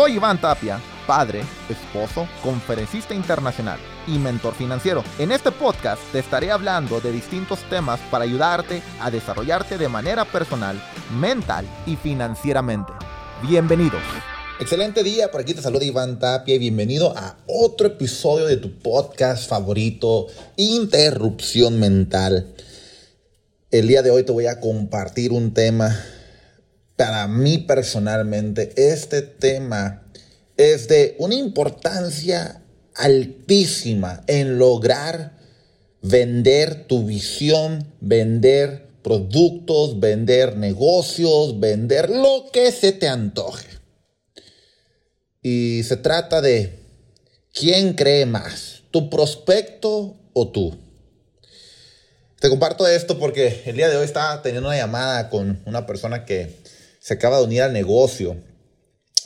Soy Iván Tapia, padre, esposo, conferencista internacional y mentor financiero. En este podcast te estaré hablando de distintos temas para ayudarte a desarrollarte de manera personal, mental y financieramente. Bienvenidos. Excelente día, por aquí te saluda Iván Tapia y bienvenido a otro episodio de tu podcast favorito, Interrupción Mental. El día de hoy te voy a compartir un tema para mí personalmente, este tema es de una importancia altísima en lograr vender tu visión, vender productos, vender negocios, vender lo que se te antoje. Y se trata de quién cree más, tu prospecto o tú. Te comparto esto porque el día de hoy estaba teniendo una llamada con una persona que se acaba de unir al negocio.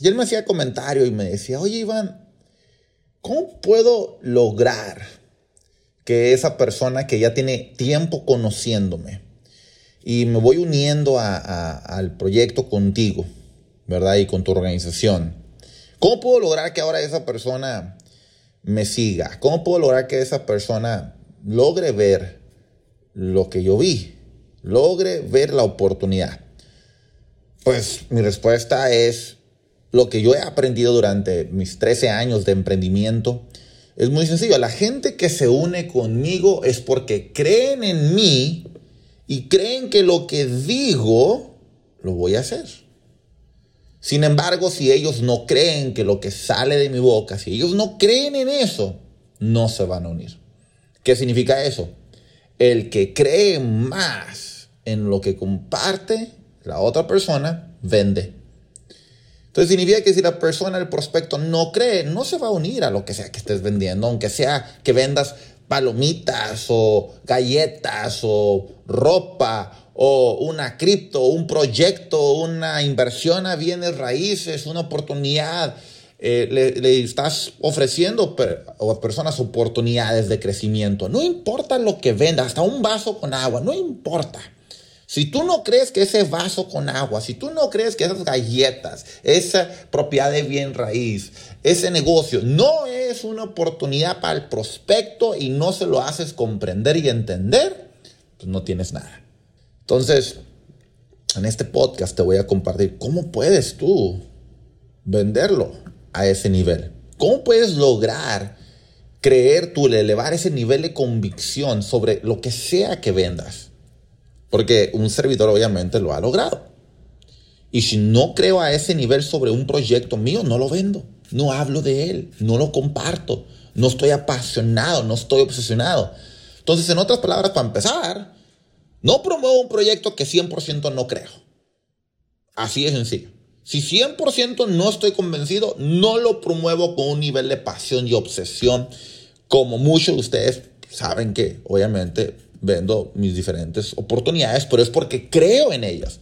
Y él me hacía comentario y me decía, oye Iván, ¿cómo puedo lograr que esa persona que ya tiene tiempo conociéndome y me voy uniendo al proyecto contigo, ¿verdad? Y con tu organización. ¿Cómo puedo lograr que ahora esa persona me siga? ¿Cómo puedo lograr que esa persona logre ver lo que yo vi? Logre ver la oportunidad. Pues mi respuesta es lo que yo he aprendido durante mis 13 años de emprendimiento. Es muy sencillo. La gente que se une conmigo es porque creen en mí y creen que lo que digo lo voy a hacer. Sin embargo, si ellos no creen que lo que sale de mi boca, si ellos no creen en eso, no se van a unir. ¿Qué significa eso? El que cree más en lo que comparte la otra persona vende. Entonces significa que si la persona, el prospecto, no cree, no se va a unir a lo que sea que estés vendiendo, aunque sea que vendas palomitas o galletas o ropa o una cripto, un proyecto, una inversión a bienes raíces, una oportunidad. Eh, le, estás ofreciendo a personas oportunidades de crecimiento. No importa lo que venda, hasta un vaso con agua, no importa. Si tú no crees que ese vaso con agua, si tú no crees que esas galletas, esa propiedad de bien raíz, ese negocio no es una oportunidad para el prospecto y no se lo haces comprender y entender, pues no tienes nada. Entonces, en este podcast te voy a compartir cómo puedes tú venderlo a ese nivel. ¿Cómo puedes lograr creer tú, elevar ese nivel de convicción sobre lo que sea que vendas? Porque un servidor obviamente lo ha logrado. Y si no creo a ese nivel sobre un proyecto mío, no lo vendo. No hablo de él, no lo comparto. No estoy apasionado, no estoy obsesionado. Entonces, en otras palabras, para empezar, no promuevo un proyecto que 100% no creo. Así de sencillo. Si 100% no estoy convencido, no lo promuevo con un nivel de pasión y obsesión, como muchos de ustedes saben que obviamente vendo mis diferentes oportunidades, pero es porque creo en ellas.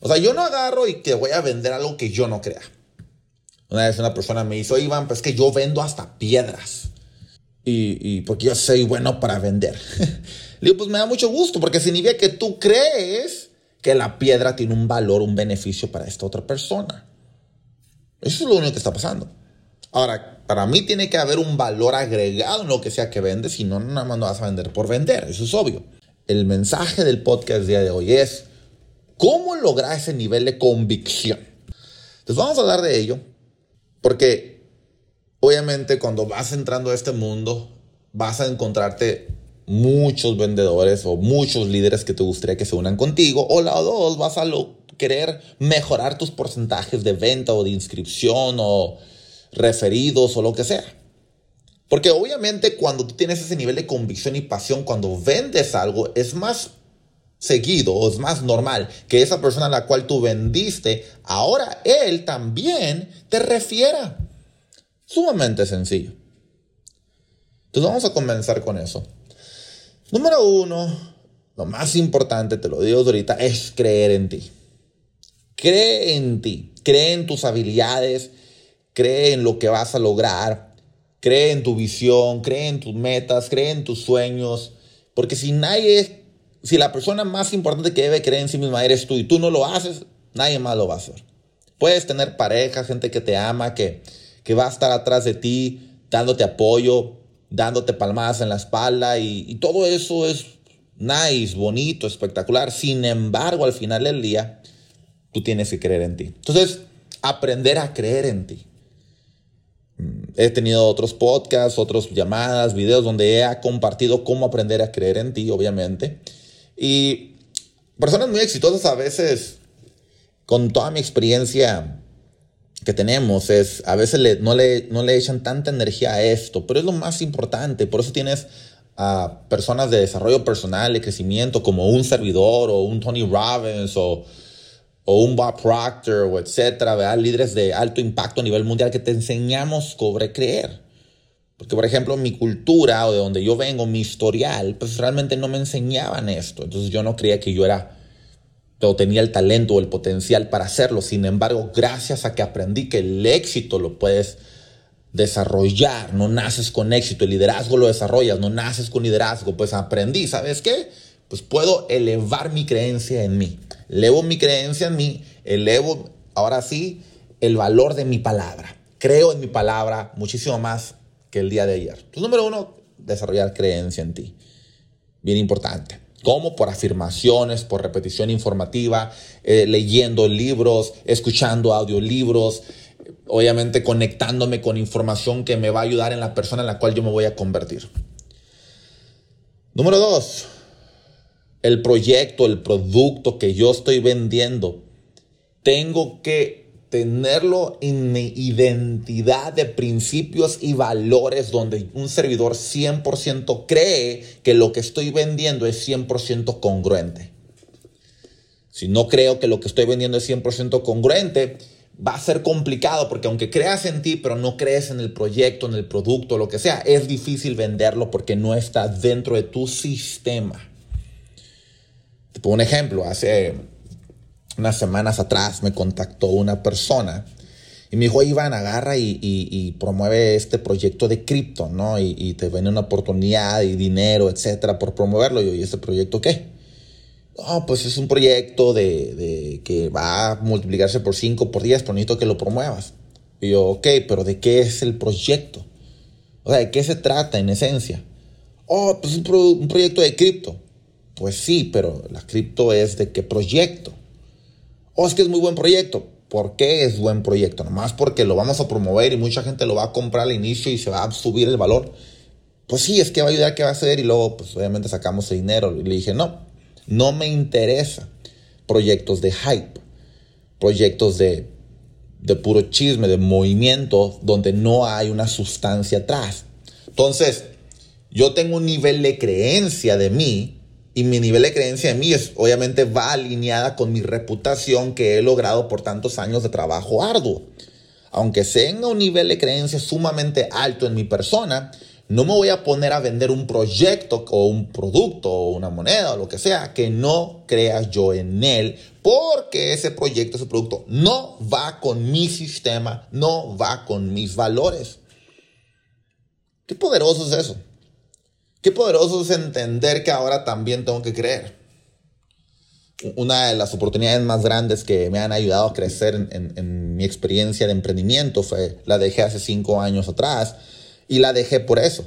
O sea, yo no agarro y que voy a vender algo que yo no crea. Una vez una persona me dijo, Iván, pues es que yo vendo hasta piedras. Y, y porque yo soy bueno para vender. Le digo, pues me da mucho gusto, porque significa que tú crees que la piedra tiene un valor, un beneficio para esta otra persona. Eso es lo único que está pasando. Ahora, para mí tiene que haber un valor agregado en lo que sea que vendes, si no, nada más no vas a vender por vender, eso es obvio. El mensaje del podcast día de hoy es, ¿cómo lograr ese nivel de convicción? Entonces vamos a hablar de ello, porque obviamente cuando vas entrando a este mundo, vas a encontrarte muchos vendedores o muchos líderes que te gustaría que se unan contigo, o la dos, vas a querer mejorar tus porcentajes de venta o de inscripción o referidos o lo que sea. Porque obviamente cuando tú tienes ese nivel de convicción y pasión, cuando vendes algo, es más seguido o es más normal que esa persona a la cual tú vendiste, ahora él también te refiera. Sumamente sencillo. Entonces vamos a comenzar con eso. Número uno, lo más importante, te lo digo ahorita, es creer en ti. Cree en ti, cree en tus habilidades, cree en lo que vas a lograr, cree en tu visión, cree en tus metas, cree en tus sueños, porque si nadie, si la persona más importante que debe creer en sí misma eres tú y tú no lo haces, nadie más lo va a hacer. Puedes tener pareja, gente que te ama, que, que va a estar atrás de ti, dándote apoyo, dándote palmadas en la espalda y, y todo eso es nice, bonito, espectacular. Sin embargo, al final del día, tú tienes que creer en ti. Entonces, aprender a creer en ti. He tenido otros podcasts, otras llamadas, videos donde he compartido cómo aprender a creer en ti, obviamente. Y personas muy exitosas a veces, con toda mi experiencia que tenemos, es a veces no, le, no le echan tanta energía a esto, pero es lo más importante. Por eso tienes a personas de desarrollo personal, de crecimiento, como un servidor o un Tony Robbins o o un Bob Proctor o etcétera, ¿verdad? líderes de alto impacto a nivel mundial que te enseñamos sobre creer. Porque, por ejemplo, mi cultura o de donde yo vengo, mi historial, pues realmente no me enseñaban esto. Entonces yo no creía que yo era o tenía el talento o el potencial para hacerlo. Sin embargo, gracias a que aprendí que el éxito lo puedes desarrollar, no naces con éxito, el liderazgo lo desarrollas, no naces con liderazgo, pues aprendí, ¿sabes qué? Pues puedo elevar mi creencia en mí elevo mi creencia en mí, elevo ahora sí el valor de mi palabra. Creo en mi palabra muchísimo más que el día de ayer. Entonces, número uno, desarrollar creencia en ti. Bien importante. ¿Cómo? Por afirmaciones, por repetición informativa, eh, leyendo libros, escuchando audiolibros, obviamente conectándome con información que me va a ayudar en la persona en la cual yo me voy a convertir. Número dos, el proyecto, el producto que yo estoy vendiendo, tengo que tenerlo en mi identidad de principios y valores donde un servidor 100% cree que lo que estoy vendiendo es 100% congruente. Si no creo que lo que estoy vendiendo es 100% congruente, va a ser complicado porque aunque creas en ti, pero no crees en el proyecto, en el producto, lo que sea, es difícil venderlo porque no está dentro de tu sistema. Te un ejemplo, hace unas semanas atrás me contactó una persona y me dijo, Iván, agarra y, promueve este proyecto de cripto, ¿no? Y, te viene una oportunidad y dinero, etcétera, por promoverlo. Y yo, ¿y este proyecto qué? No, pues es un proyecto de, que va a multiplicarse por 5, por 10, pero necesito que lo promuevas. Y yo, ok, pero ¿de qué es el proyecto? O sea, ¿de qué se trata en esencia? Oh, pues un, un proyecto de cripto. Pues sí, pero la cripto es de qué proyecto. O oh, es que es muy buen proyecto. ¿Por qué es buen proyecto? Nomás porque lo vamos a promover y mucha gente lo va a comprar al inicio y se va a subir el valor. Pues sí, es que va a ayudar, ¿qué va a hacer? Y luego, pues obviamente sacamos el dinero. Y le dije, no, no me interesa proyectos de hype, proyectos de, de puro chisme, de movimiento, donde no hay una sustancia atrás. Entonces, yo tengo un nivel de creencia de mí y mi nivel de creencia en mí es, obviamente va alineada con mi reputación que he logrado por tantos años de trabajo arduo. Aunque tenga un nivel de creencia sumamente alto en mi persona, no me voy a poner a vender un proyecto o un producto o una moneda o lo que sea que no creas yo en él, porque ese proyecto, ese producto no va con mi sistema, no va con mis valores. Qué poderoso es eso. Qué poderoso es entender que ahora también tengo que creer. Una de las oportunidades más grandes que me han ayudado a crecer en, mi experiencia de emprendimiento fue la dejé hace cinco años atrás y la dejé por eso.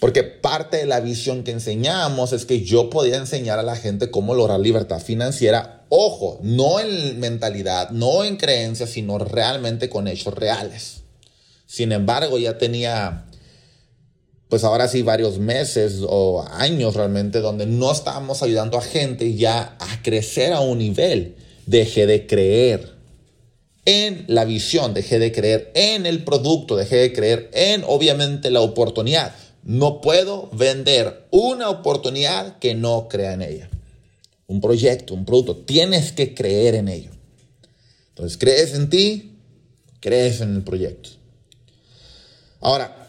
Porque parte de la visión que enseñamos es que yo podía enseñar a la gente cómo lograr libertad financiera. Ojo, no en mentalidad, no en creencias, sino realmente con hechos reales. Sin embargo, ya tenía pues ahora sí varios meses o años realmente donde no estábamos ayudando a gente ya a crecer a un nivel. Dejé de creer en la visión, dejé de creer en el producto, dejé de creer en obviamente la oportunidad. No puedo vender una oportunidad que no crea en ella. Un proyecto, un producto, tienes que creer en ello. Entonces, crees en ti, crees en el proyecto. Ahora,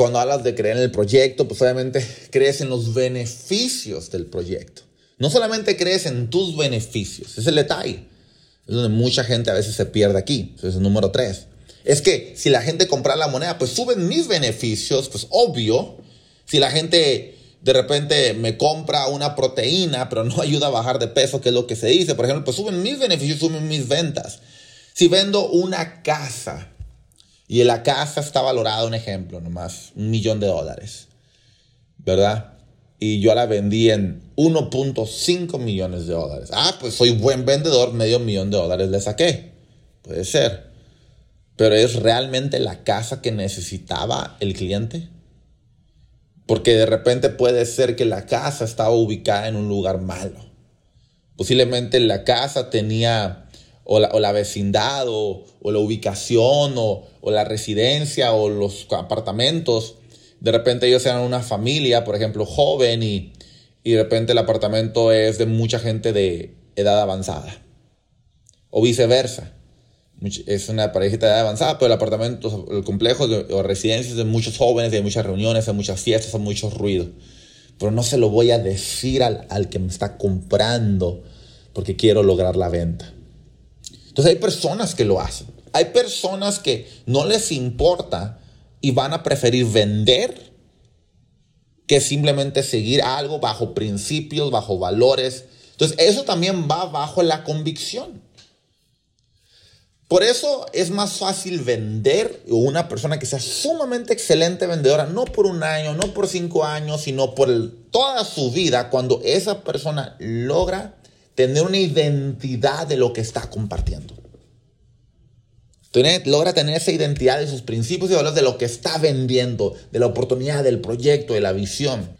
cuando hablas de creer en el proyecto, pues obviamente crees en los beneficios del proyecto. No solamente crees en tus beneficios, es el detalle. Es donde mucha gente a veces se pierde aquí. Ese es el número tres. Es que si la gente compra la moneda, pues suben mis beneficios, pues obvio. Si la gente de repente me compra una proteína, pero no ayuda a bajar de peso, que es lo que se dice, por ejemplo, pues suben mis beneficios, suben mis ventas. Si vendo una casa y la casa está valorada, un ejemplo nomás, un millón de dólares, ¿verdad? Y yo la vendí en 1.5 millones de dólares. Ah, pues soy buen vendedor, medio millón de dólares le saqué. Puede ser. Pero ¿es realmente la casa que necesitaba el cliente? Porque de repente puede ser que la casa estaba ubicada en un lugar malo. Posiblemente la casa tenía o la, vecindad o, la ubicación o, la residencia o los apartamentos. De repente ellos eran una familia, por ejemplo, joven y, y de repente el apartamento es de mucha gente de edad avanzada. O viceversa. Es una parejita de edad avanzada, pero el apartamento, el complejo o residencias de muchos jóvenes, de muchas reuniones, de muchas fiestas, de mucho ruido. Pero no se lo voy a decir al, al que me está comprando porque quiero lograr la venta. Hay personas que lo hacen. Hay personas que no les importa y van a preferir vender que simplemente seguir algo bajo principios, bajo valores. Entonces eso también va bajo la convicción. Por eso es más fácil vender una persona que sea sumamente excelente vendedora, no por un año, no por cinco años, sino por toda su vida, cuando esa persona logra tener una identidad de lo que está compartiendo. logra tener esa identidad de sus principios y valores de lo que está vendiendo, de la oportunidad, del proyecto, de la visión.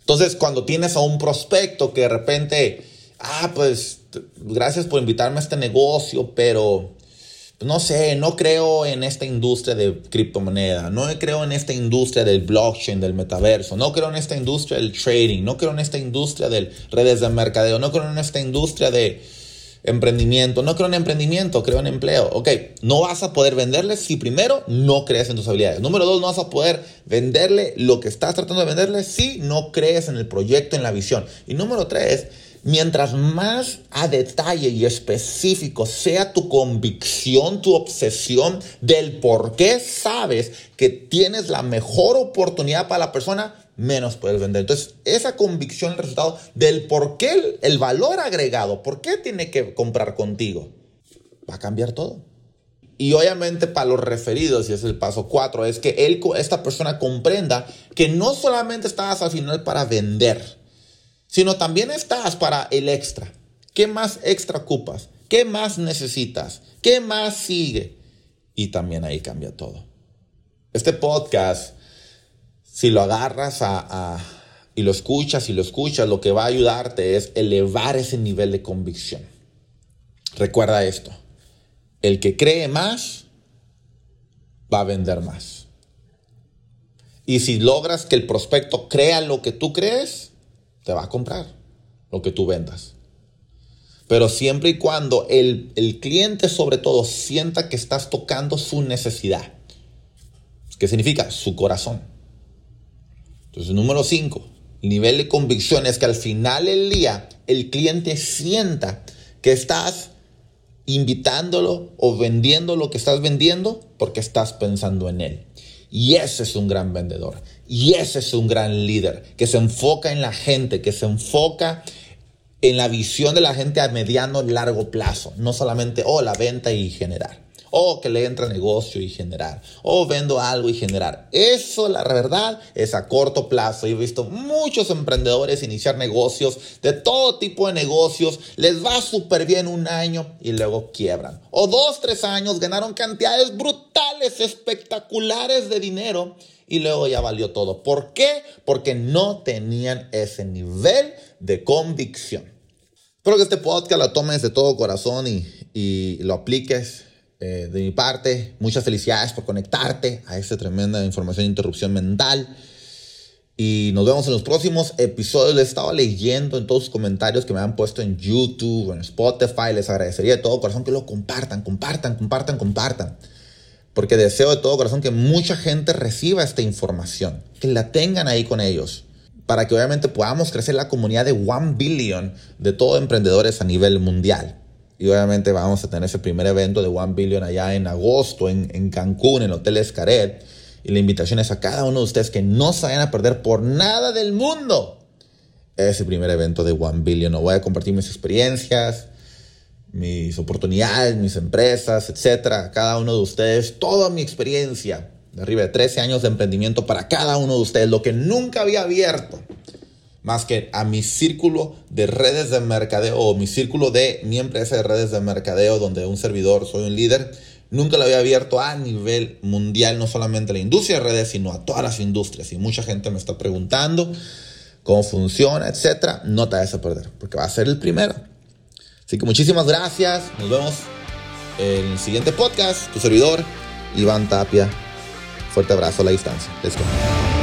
Entonces, cuando tienes a un prospecto que de repente, ah, pues gracias por invitarme a este negocio, pero no sé, no creo en esta industria de criptomoneda, no creo en esta industria del blockchain, del metaverso, no creo en esta industria del trading, no creo en esta industria de redes de mercadeo, no creo en esta industria de emprendimiento, no creo en emprendimiento, creo en empleo. Ok, no vas a poder venderle si primero no crees en tus habilidades. Número dos, no vas a poder venderle lo que estás tratando de venderle si no crees en el proyecto, en la visión. Y número tres, Mientras más a detalle y específico sea tu convicción, tu obsesión del por qué sabes que tienes la mejor oportunidad para la persona, menos puedes vender. Entonces, esa convicción, el resultado del por qué, el, valor agregado, por qué tiene que comprar contigo, va a cambiar todo. Y obviamente para los referidos, y es el paso 4, es que esta persona comprenda que no solamente estás al final para vender, sino también estás para el extra. ¿Qué más extra ocupas? ¿Qué más necesitas? ¿Qué más sigue? Y también ahí cambia todo. Este podcast, si lo agarras a, y lo escuchas y lo escuchas, lo que va a ayudarte es elevar ese nivel de convicción. Recuerda esto, el que cree más va a vender más. Y si logras que el prospecto crea lo que tú crees, te va a comprar lo que tú vendas. Pero siempre y cuando el, cliente sobre todo sienta que estás tocando su necesidad. ¿Qué significa? Su corazón. Entonces, número 5, el nivel de convicción es que al final del día el cliente sienta que estás invitándolo o vendiendo lo que estás vendiendo porque estás pensando en él. Y ese es un gran vendedor. Y ese es un gran líder que se enfoca en la gente, que se enfoca en la visión de la gente a mediano largo plazo. No solamente, oh, la venta y generar. O que le entra negocio y generar. O vendo algo y generar. Eso, la verdad, es a corto plazo. Yo he visto muchos emprendedores iniciar negocios, de todo tipo de negocios. Les va súper bien un año y luego quiebran. O dos, tres años ganaron cantidades brutales, espectaculares de dinero y luego ya valió todo. ¿Por qué? Porque no tenían ese nivel de convicción. Espero que este podcast lo tomes de todo corazón y, y lo apliques eh, de mi parte, muchas felicidades por conectarte a esta tremenda información de interrupción mental. Y nos vemos en los próximos episodios. Les estaba leyendo en todos sus comentarios que me han puesto en YouTube, en Spotify. Les agradecería de todo corazón que lo compartan, compartan, compartan, compartan. Porque deseo de todo corazón que mucha gente reciba esta información, que la tengan ahí con ellos, para que obviamente podamos crecer la comunidad de 1 billion de todos emprendedores a nivel mundial. Y obviamente vamos a tener ese primer evento de One Billion allá en agosto en, Cancún, en el Hotel Escaret. Y la invitación es a cada uno de ustedes que no se vayan a perder por nada del mundo ese primer evento de One Billion. No voy a compartir mis experiencias, mis oportunidades, mis empresas, etcétera, cada uno de ustedes, toda mi experiencia de arriba de 13 años de emprendimiento para cada uno de ustedes, lo que nunca había abierto más que a mi círculo de redes de mercadeo o mi círculo de mi empresa de redes de mercadeo donde un servidor soy un líder, nunca lo había abierto a nivel mundial, no solamente a la industria de redes, sino a todas las industrias. Y mucha gente me está preguntando cómo funciona, etcétera. No te vayas a perder, porque va a ser el primero. Así que muchísimas gracias. Nos vemos en el siguiente podcast. Tu servidor, Iván Tapia. Fuerte abrazo a la distancia. Let's go.